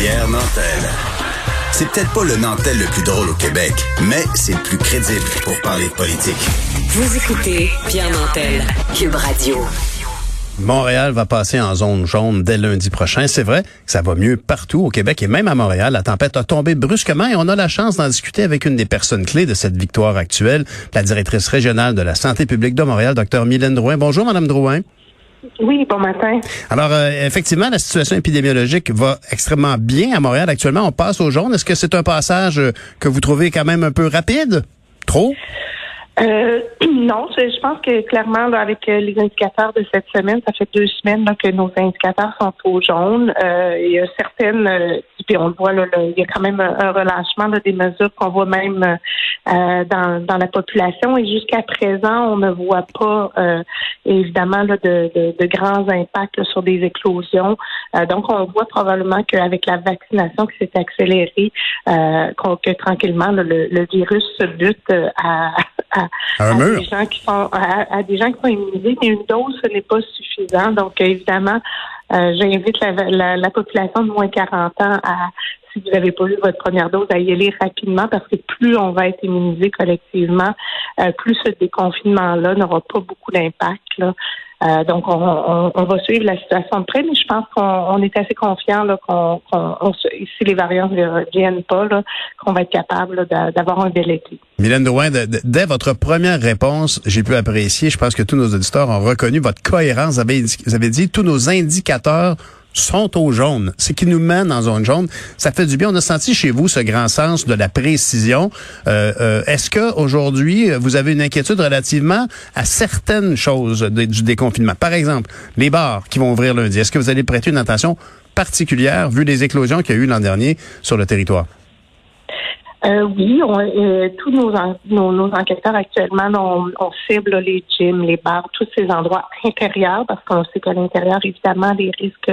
Pierre Nantel. C'est peut-être pas le Nantel le plus drôle au Québec, mais c'est le plus crédible pour parler de politique. Vous écoutez Pierre Nantel, Cube Radio. Montréal va passer en zone jaune dès lundi prochain. C'est vrai que ça va mieux partout au Québec et même à Montréal. La tempête a tombé brusquement et on a la chance d'en discuter avec une des personnes clés de cette victoire actuelle, la directrice régionale de la santé publique de Montréal, Dr Mylène Drouin. Bonjour, Madame Drouin. Oui, bon matin. Alors, euh, effectivement, la situation épidémiologique va extrêmement bien à Montréal actuellement. On passe au jaune. Est-ce que c'est un passage euh, que vous trouvez quand même un peu rapide? Trop? Euh, non, je, pense que clairement, avec euh, les indicateurs de cette semaine, ça fait deux semaines que nos indicateurs sont au jaune. Euh, il y a certaines, euh, puis on le voit, là, il y a quand même un, relâchement des mesures qu'on voit même dans, dans la population. Et jusqu'à présent, on ne voit pas évidemment là, de, de, de, grands impacts sur des éclosions. donc, on voit probablement qu'avec la vaccination qui s'est accélérée, que tranquillement le, le, virus se bute à à, des gens qui sont à, des gens qui sont immunisés, mais une dose ce n'est pas suffisant. Donc évidemment, euh, j'invite la, la, population de moins 40 ans à si vous n'avez pas eu votre première dose, à y aller rapidement parce que plus on va être immunisé collectivement, euh, plus ce déconfinement-là n'aura pas beaucoup d'impact. Euh, donc, on, va suivre la situation de près, mais je pense qu'on est assez confiant qu'on, si les variants ne viennent pas, qu'on va être capable d'avoir un été. Mylène Drouin, dès votre première réponse, j'ai pu apprécier, je pense que tous nos auditeurs ont reconnu votre cohérence. Vous avez, vous avez dit tous nos indicateurs sont au jaune, c'est qui nous mène en zone jaune. Ça fait du bien. On a senti chez vous ce grand sens de la précision. Euh, euh, Est-ce que aujourd'hui vous avez une inquiétude relativement à certaines choses du déconfinement? Par exemple, les bars qui vont ouvrir lundi. Est-ce que vous allez prêter une attention particulière vu les éclosions qu'il y a eu l'an dernier sur le territoire? Euh, oui, on, euh, tous nos, nos, enquêteurs actuellement, on, on, cible les gyms, les bars, tous ces endroits intérieurs, parce qu'on sait qu'à l'intérieur, évidemment, les risques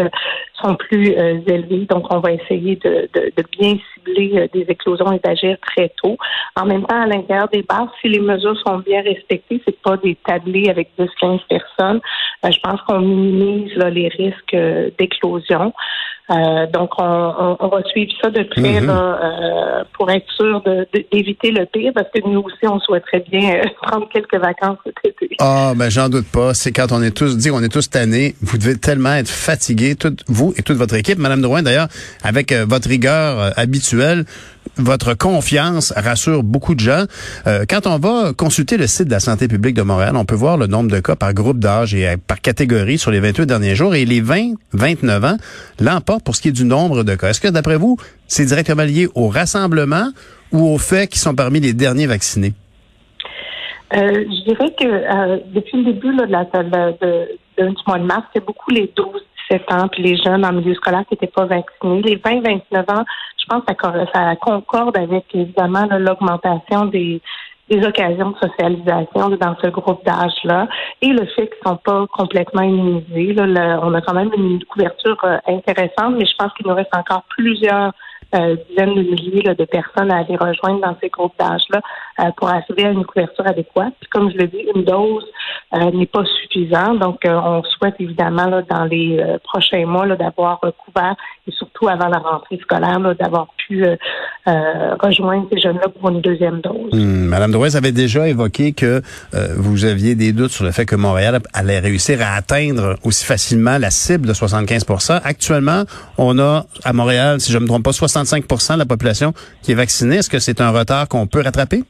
sont plus euh, élevés. Donc, on va essayer de, de, de bien cibler des éclosions et d'agir très tôt. En même temps, à l'intérieur des bars, si les mesures sont bien respectées, c'est pas des tablés avec 10-15 personnes. je pense qu'on minimise les risques d'éclosion. Euh, donc, on, on, va suivre ça de près mhm. euh, pour être sûr d'éviter le pire, parce que nous aussi, on souhaiterait bien euh, prendre quelques vacances cet été. Ah, ben j'en doute pas. C'est quand on est tous dit, on est tous tannés. Vous devez tellement être fatigués, tout, vous et toute votre équipe, Madame Drouin, d'ailleurs, avec votre rigueur habituelle votre confiance rassure beaucoup de gens. Euh, quand on va consulter le site de la santé publique de Montréal, on peut voir le nombre de cas par groupe d'âge et euh, par catégorie sur les 28 derniers jours. Et les 20-29 ans l'emportent pour ce qui est du nombre de cas. Est-ce que, d'après vous, c'est directement lié au rassemblement ou au fait qu'ils sont parmi les derniers vaccinés? Euh, je dirais que depuis le début de la, de, du mois de mars, c'est beaucoup les 12-17 ans puis les jeunes en milieu scolaire qui n'étaient pas vaccinés. Les 20-29 ans, je pense que ça, concorde avec évidemment l'augmentation des, des occasions de socialisation dans ce groupe d'âge-là et le fait qu'ils sont pas complètement immunisés. Là, on a quand même une couverture euh, intéressante, mais je pense qu'il nous reste encore plusieurs euh, dizaines de milliers de personnes à aller rejoindre dans ces groupes d'âge-là euh, pour arriver à une couverture adéquate. Puis comme je le dis, une dose euh, n'est pas suffisante. Donc, on souhaite évidemment là, dans les prochains mois d'avoir couvert et surtout avant la rentrée scolaire, d'avoir pu rejoindre ces jeunes-là pour une deuxième dose. Hum, Madame Drouez avait déjà évoqué que vous aviez des doutes sur le fait que Montréal allait réussir à atteindre aussi facilement la cible de 75% Actuellement, on a à Montréal, si je ne me trompe pas, 60 65% de la population qui est vaccinée. Est-ce que c'est un retard qu'on peut rattraper?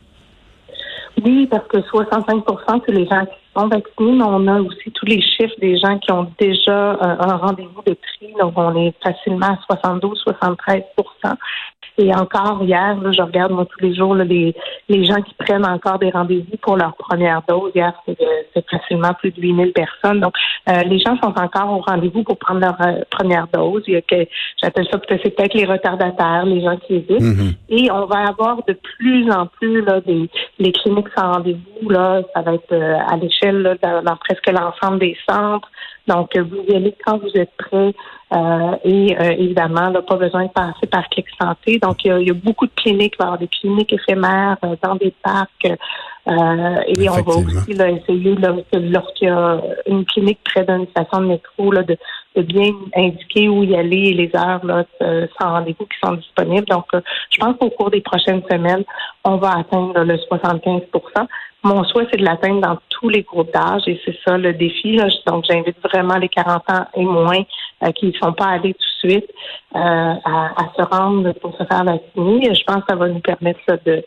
Oui, parce que 65% c'est les gens qui sont vaccinés, mais on a aussi tous les chiffres des gens qui ont déjà euh, un rendez-vous de tri. Donc, on est facilement à 72-73 et encore hier, je regarde moi tous les jours les, les gens qui prennent encore des rendez-vous pour leur première dose. Hier, c'est facilement plus de 8000 personnes. Donc, euh, les gens sont encore au rendez-vous pour prendre leur euh, première dose. Il y a que j'appelle ça peut-être peut-être les retardataires, les gens qui hésitent. Mm-hmm. Et on va avoir de plus en plus là, des les cliniques sans rendez-vous. Là, ça va être euh, à l'échelle dans, dans presque l'ensemble des centres. Donc, vous y allez quand vous êtes prêt. Et évidemment, là, pas besoin de passer par Clic Santé. Donc, il y, a, beaucoup de cliniques, il va y avoir des cliniques éphémères dans des parcs. et on va aussi là, essayer, là, lorsqu'il y a une clinique près d'une station de métro, là, de, de bien indiquer où y aller et les heures là, sans rendez-vous qui sont disponibles. Donc, je pense qu'au cours des prochaines semaines, on va atteindre le 75% mon souhait, c'est de l'atteindre dans tous les groupes d'âge et c'est ça le défi. Donc, j'invite vraiment les 40 ans et moins qui ne sont pas allés tout de suite euh, à, se rendre pour se faire vacciner. Je pense que ça va nous permettre de,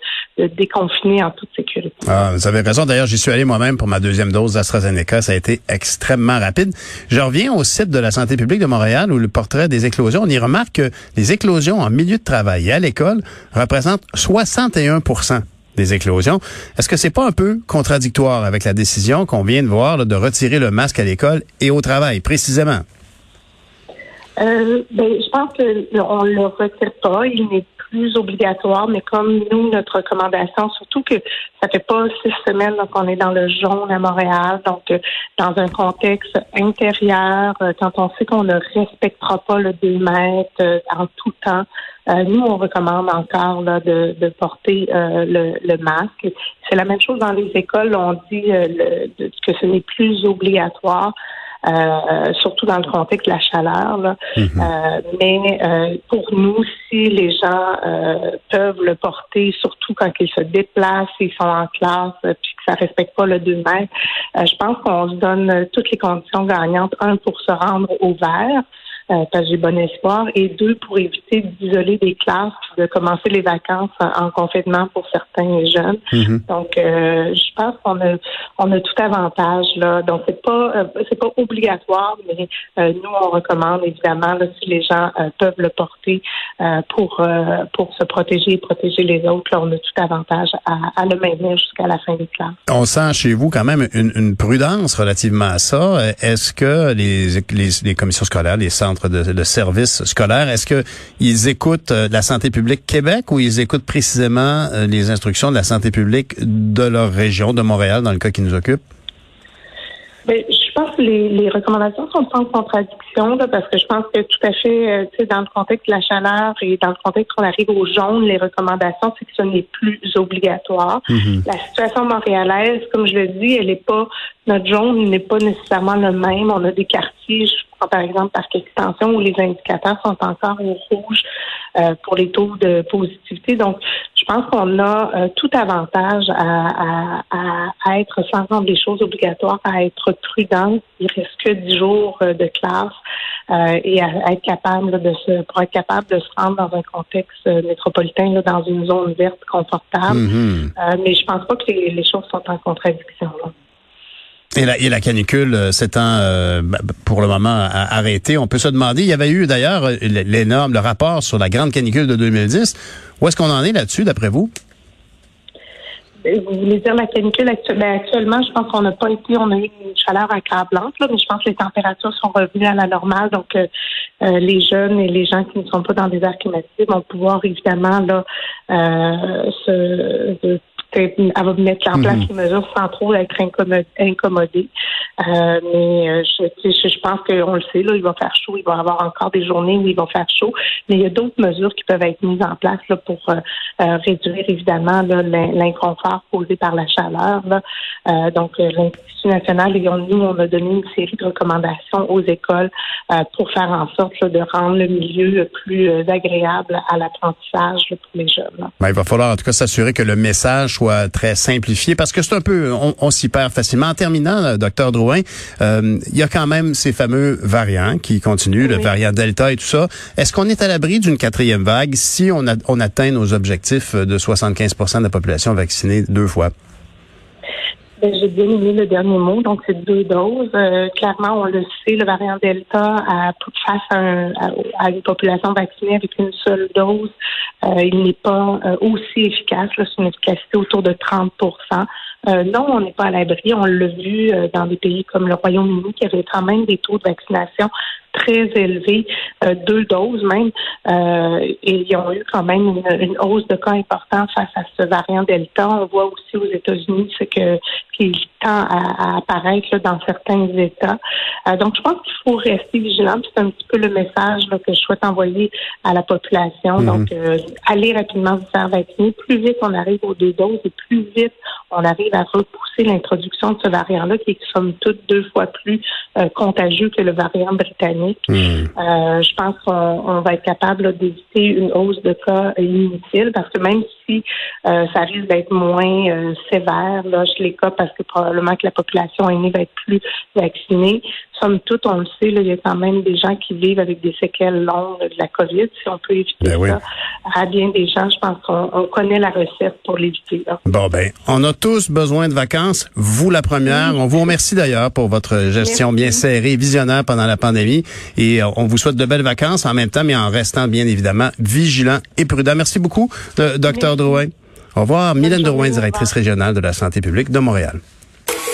déconfiner en toute sécurité. Ah, vous avez raison. D'ailleurs, j'y suis allé moi-même pour ma deuxième dose d'AstraZeneca. Ça a été extrêmement rapide. Je reviens au site de la santé publique de Montréal où le portrait des éclosions, on y remarque que les éclosions en milieu de travail et à l'école représentent 61% des éclosions. Est-ce que c'est pas un peu contradictoire avec la décision qu'on vient de voir de retirer le masque à l'école et au travail, précisément? Euh, ben, je pense qu'on ne le retire pas. Il n'est plus obligatoire, mais comme nous, notre recommandation, surtout que ça fait pas six semaines qu'on est dans le jaune à Montréal, donc euh, dans un contexte intérieur, euh, quand on sait qu'on ne respectera pas le 2 mètres en tout temps, nous, on recommande encore là, de, de porter le, le, masque. C'est la même chose dans les écoles. On dit que ce n'est plus obligatoire. Euh, surtout dans le contexte de la chaleur. Là. Mhm. Euh, mais euh, pour nous, si les gens peuvent le porter, surtout quand ils se déplacent, ils sont en classe, puis que ça respecte pas le 2 mètres, je pense qu'on se donne toutes les conditions gagnantes. Un, pour se rendre au vert, euh, parce que j'ai bon espoir, et deux, pour éviter d'isoler des classes, de commencer les vacances en, confinement pour certains jeunes. Mhm. Donc, euh, je pense qu'on a, on a tout avantage là. Donc, c'est pas, euh, c'est pas obligatoire, mais nous, on recommande évidemment là, si les gens peuvent le porter pour pour se protéger et protéger les autres. Là, on a tout avantage à, à le maintenir jusqu'à la fin des classes. On sent chez vous quand même une, une prudence relativement à ça. Est-ce que les, les, les commissions scolaires, les centres de, services scolaires. Est-ce qu'ils écoutent euh, la santé publique Québec ou ils écoutent précisément euh, les instructions de la santé publique de leur région, de Montréal, dans le cas qui nous occupe? Ben, je pense que les, recommandations sont en contradiction parce que je pense que tout à fait, euh, dans le contexte de la chaleur et dans le contexte qu'on arrive au jaune, les recommandations, c'est que ce n'est plus obligatoire. Mm-hmm. La situation montréalaise, comme je le dis, elle n'est pas notre jaune n'est pas nécessairement le même. On a des quartiers, par exemple par extension, où les indicateurs sont encore au rouge euh, pour les taux de positivité. Donc, je pense qu'on a euh, tout avantage à, être sans rendre les choses obligatoires, à être prudent. Il reste que 10 jours euh, de classe et à, être capable de se, pour être capable de se rendre dans un contexte métropolitain, dans une zone verte confortable. Mm-hmm. mais je pense pas que les, les choses sont en contradiction. Là. Et la, et la canicule euh, s'étant euh, pour le moment arrêtée, on peut se demander, il y avait eu d'ailleurs euh, l'énorme, le rapport sur la grande canicule de 2010. Où est-ce qu'on en est là-dessus, d'après vous? Vous voulez dire la canicule ben, actuellement, je pense qu'on n'a pas été, on a eu une chaleur accablante, là, mais je pense que les températures sont revenues à la normale. Donc, les jeunes et les gens qui ne sont pas dans des airs climatisés vont pouvoir évidemment là se, elle va mettre en place mhm. les mesures sans trop être incommodée. Euh, mais euh, je, je, pense qu'on le sait, là, il va faire chaud, il va y avoir encore des journées où il va faire chaud, mais il y a d'autres mesures qui peuvent être mises en place là, pour euh, réduire évidemment l'inconfort causé par la chaleur. Là. donc, l'Institut national, et nous, on a donné une série de recommandations aux écoles pour faire en sorte de rendre le milieu plus agréable à l'apprentissage pour les jeunes. Ben, il va falloir en tout cas s'assurer que le message soit très simplifié parce que c'est un peu, on, s'y perd facilement. En terminant, docteur Drouin, euh, il y a quand même ces fameux variants qui continuent, le variant Delta et tout ça. Est-ce qu'on est à l'abri d'une quatrième vague si on, a, on atteint nos objectifs de 75% de la population vaccinée deux fois? Ben, j'ai bien aimé le dernier mot, donc c'est deux doses. Euh, clairement, on le sait, le variant Delta, a, face à, une population vaccinée avec une seule dose, euh, il n'est pas euh, aussi efficace. C'est une efficacité autour de 30% non, on n'est pas à l'abri. On l'a vu dans des pays comme le Royaume-Uni qui avait quand même des taux de vaccination très élevés, deux doses même, et ils ont eu quand même une, hausse de cas importante face à ce variant Delta. On voit aussi aux États-Unis ce que qui tend à, apparaître dans certains États. Euh, donc, je pense qu'il faut rester vigilant. C'est un petit peu le message que je souhaite envoyer à la population. Mhm. Donc, euh, allez rapidement vous faire vacciner. Plus vite on arrive aux deux doses et plus vite on arrive à repousser l'introduction de ce variant-là qui est somme toute deux fois plus euh, contagieux que le variant britannique. Mhm. je pense qu'on va être capable d'éviter une hausse de cas inutile parce que même si ça risque d'être moins sévère là, chez les cas parce que probablement que la population aînée va être plus vaccinée. Somme toute, on le sait, il y a quand même des gens qui vivent avec des séquelles longues de la COVID. Si on peut éviter ben ça à bien des gens, je pense qu'on connaît la recette pour l'éviter. Bon, ben, on a tous besoin de vacances. Vous, la première. On vous remercie d'ailleurs pour votre gestion bien serrée, visionnaire pendant la pandémie. Et euh, on vous souhaite de belles vacances en même temps, mais en restant bien évidemment vigilant et prudent. Merci beaucoup, docteur Drouin. Au revoir. Mylène Drouin, directrice régionale de la santé publique de Montréal.